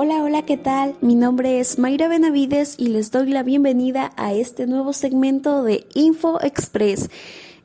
Hola, hola, ¿qué tal? Mi nombre es Mayra Benavides y les doy la bienvenida a este nuevo segmento de Info Express.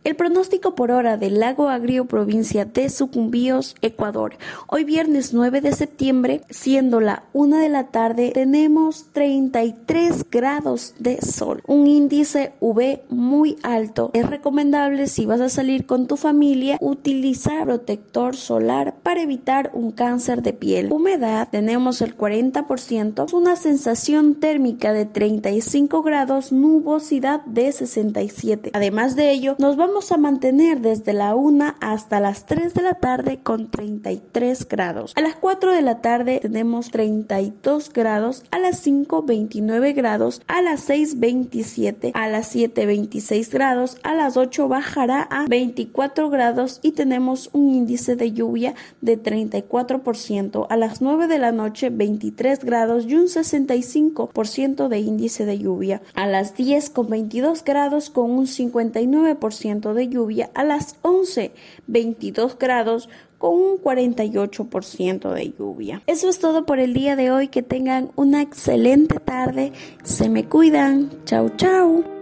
El pronóstico por hora del lago Agrio, provincia de Sucumbíos, Ecuador. Hoy viernes 9 de septiembre, siendo la 1 de la tarde, tenemos 33 grados de sol. Un índice UV muy alto. Es recomendable si vas a salir con tu familia utilizar protector solar para evitar un cáncer de piel. Humedad tenemos el 40%, una sensación térmica de 35 grados, nubosidad de 67. Además de ello, nos vamos vamos a mantener desde la 1 hasta las 3 de la tarde con 33 grados. A las 4 de la tarde tenemos 32 grados, a las 5 29 grados, a las 6 27, a las 7 26 grados, a las 8 bajará a 24 grados y tenemos un índice de lluvia de 34%. A las 9 de la noche 23 grados y un 65% de índice de lluvia. A las 10 con 22 grados con un 59% de lluvia a las 11, 22 grados con un 48% de lluvia. Eso es todo por el día de hoy. Que tengan una excelente tarde. Se me cuidan. Chau, chau.